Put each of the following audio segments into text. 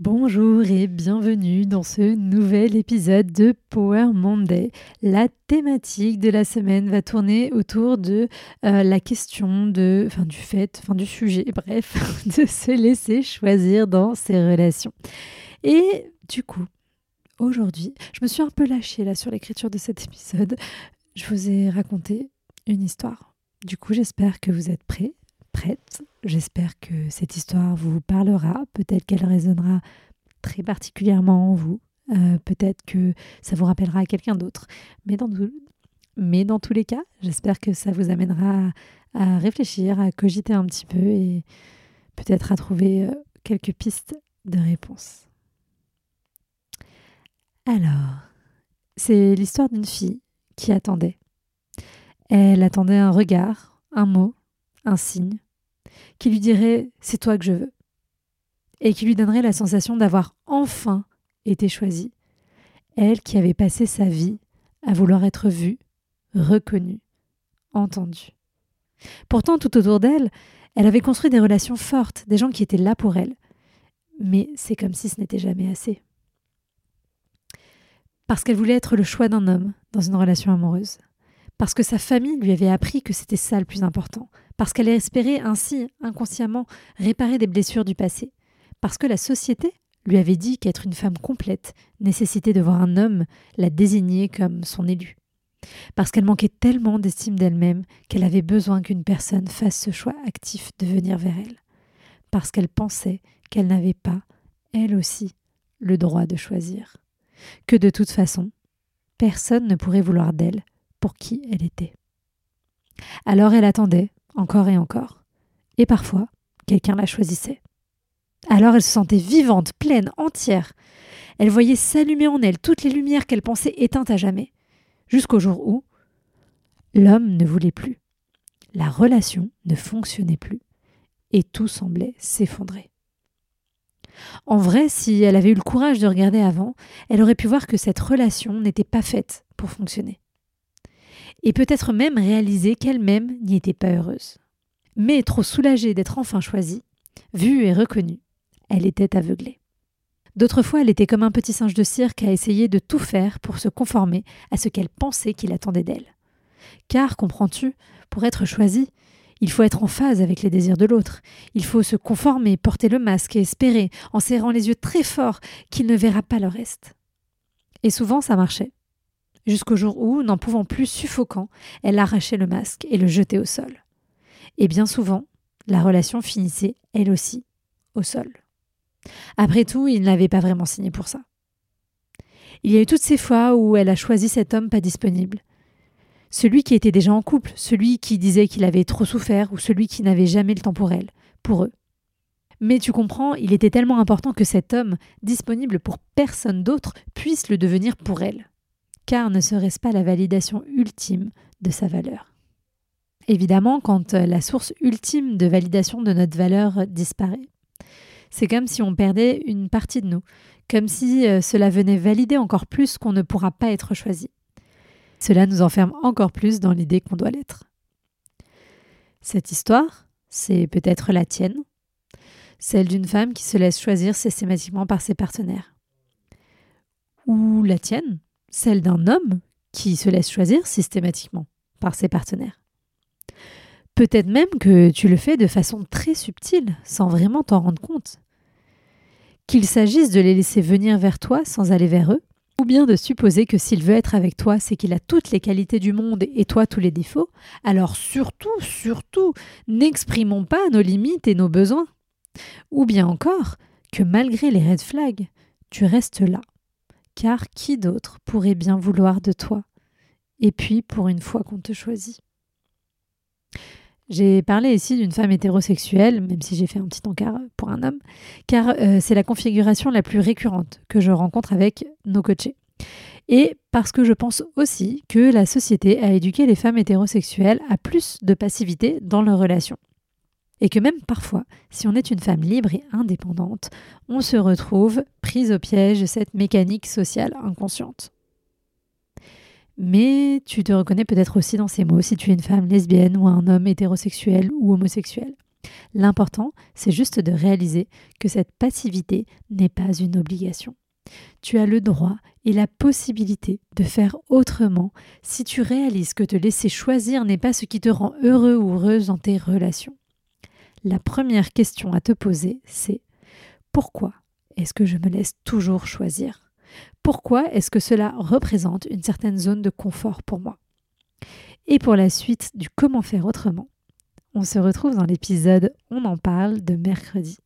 Bonjour et bienvenue dans ce nouvel épisode de Power Monday. La thématique de la semaine va tourner autour de euh, la question de, enfin du fait, enfin du sujet, bref, de se laisser choisir dans ses relations. Et du coup, aujourd'hui, je me suis un peu lâchée là sur l'écriture de cet épisode. Je vous ai raconté une histoire. Du coup, j'espère que vous êtes prêts prête. J'espère que cette histoire vous parlera. Peut-être qu'elle résonnera très particulièrement en vous. Euh, peut-être que ça vous rappellera à quelqu'un d'autre. Mais dans, tous les cas, j'espère que ça vous amènera à, réfléchir, à cogiter un petit peu et peut-être à trouver euh, quelques pistes de réponse. Alors, c'est l'histoire d'une fille qui attendait. Elle attendait un regard, un mot, un signe, qui lui dirait c'est toi que je veux, et qui lui donnerait la sensation d'avoir enfin été choisie, elle qui avait passé sa vie à vouloir être vue, reconnue, entendue. Pourtant, tout autour d'elle, elle avait construit des relations fortes, des gens qui étaient là pour elle. Mais c'est comme si ce n'était jamais assez. Parce qu'elle voulait être le choix d'un homme dans une relation amoureuse parce que sa famille lui avait appris que c'était ça le plus important, parce qu'elle espérait ainsi, inconsciemment, réparer des blessures du passé, parce que la société lui avait dit qu'être une femme complète nécessitait de voir un homme la désigner comme son élu, parce qu'elle manquait tellement d'estime d'elle-même qu'elle avait besoin qu'une personne fasse ce choix actif de venir vers elle, parce qu'elle pensait qu'elle n'avait pas, elle aussi, le droit de choisir, que de toute façon, personne ne pourrait vouloir d'elle pour qui elle était. Alors elle attendait, encore et encore, et parfois quelqu'un la choisissait. Alors elle se sentait vivante, pleine, entière. Elle voyait s'allumer en elle toutes les lumières qu'elle pensait éteintes à jamais, jusqu'au jour où l'homme ne voulait plus, la relation ne fonctionnait plus, et tout semblait s'effondrer. En vrai, si elle avait eu le courage de regarder avant, elle aurait pu voir que cette relation n'était pas faite pour fonctionner et peut-être même réaliser qu'elle-même n'y était pas heureuse. Mais trop soulagée d'être enfin choisie, vue et reconnue, elle était aveuglée. D'autres fois, elle était comme un petit singe de cirque à essayer de tout faire pour se conformer à ce qu'elle pensait qu'il attendait d'elle. Car, comprends-tu, pour être choisie, il faut être en phase avec les désirs de l'autre. Il faut se conformer, porter le masque et espérer, en serrant les yeux très fort, qu'il ne verra pas le reste. Et souvent, ça marchait jusqu'au jour où, n'en pouvant plus suffocant, elle arrachait le masque et le jetait au sol. Et bien souvent, la relation finissait, elle aussi, au sol. Après tout, il n'avait pas vraiment signé pour ça. Il y a eu toutes ces fois où elle a choisi cet homme pas disponible. Celui qui était déjà en couple, celui qui disait qu'il avait trop souffert ou celui qui n'avait jamais le temps pour elle, pour eux. Mais tu comprends, il était tellement important que cet homme, disponible pour personne d'autre, puisse le devenir pour elle car ne serait-ce pas la validation ultime de sa valeur? Évidemment, quand euh, la source ultime de validation de notre valeur disparaît, c'est comme si on perdait une partie de nous, comme si euh, cela venait valider encore plus qu'on ne pourra pas être choisi. Cela nous enferme encore plus dans l'idée qu'on doit l'être. Cette histoire, c'est peut-être la tienne, celle d'une femme qui se laisse choisir systématiquement par ses partenaires. Ou la tienne, celle d'un homme qui se laisse choisir systématiquement par ses partenaires. Peut-être même que tu le fais de façon très subtile, sans vraiment t'en rendre compte. Qu'il s'agisse de les laisser venir vers toi sans aller vers eux, ou bien de supposer que s'il veut être avec toi, c'est qu'il a toutes les qualités du monde et toi tous les défauts, alors surtout, surtout, n'exprimons pas nos limites et nos besoins. Ou bien encore, que malgré les red flags, tu restes là. Car qui d'autre pourrait bien vouloir de toi? Et puis, pour une fois qu'on te choisit. J'ai parlé ici d'une femme hétérosexuelle, même si j'ai fait un petit encart pour un homme, car euh, c'est la configuration la plus récurrente que je rencontre avec nos coachés. Et parce que je pense aussi que la société a éduqué les femmes hétérosexuelles à plus de passivité dans leurs relations. Et que même parfois, si on est une femme libre et indépendante, on se retrouve prise au piège de cette mécanique sociale inconsciente. Mais tu te reconnais peut-être aussi dans ces mots si tu es une femme lesbienne ou un homme hétérosexuel ou homosexuel. L'important, c'est juste de réaliser que cette passivité n'est pas une obligation. Tu as le droit et la possibilité de faire autrement si tu réalises que te laisser choisir n'est pas ce qui te rend heureux ou heureuse dans tes relations. La première question à te poser, c'est pourquoi est-ce que je me laisse toujours choisir? Pourquoi est-ce que cela représente une certaine zone de confort pour moi? Et pour la suite du comment faire autrement, on se retrouve dans l'épisode On en parle de mercredi.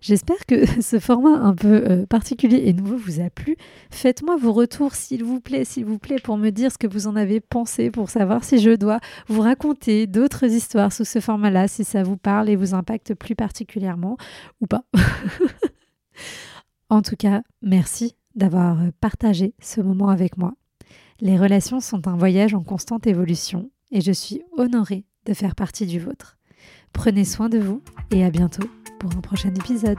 J'espère que ce format un peu euh, particulier et nouveau vous a plu. Faites-moi vos retours s'il vous plaît, s'il vous plaît, pour me dire ce que vous en avez pensé, pour savoir si je dois vous raconter d'autres histoires sous ce format-là, si ça vous parle et vous impacte plus particulièrement ou pas. en tout cas, merci d'avoir partagé ce moment avec moi. Les relations sont un voyage en constante évolution et je suis honorée de faire partie du vôtre. Prenez soin de vous et à bientôt pour un prochain épisode.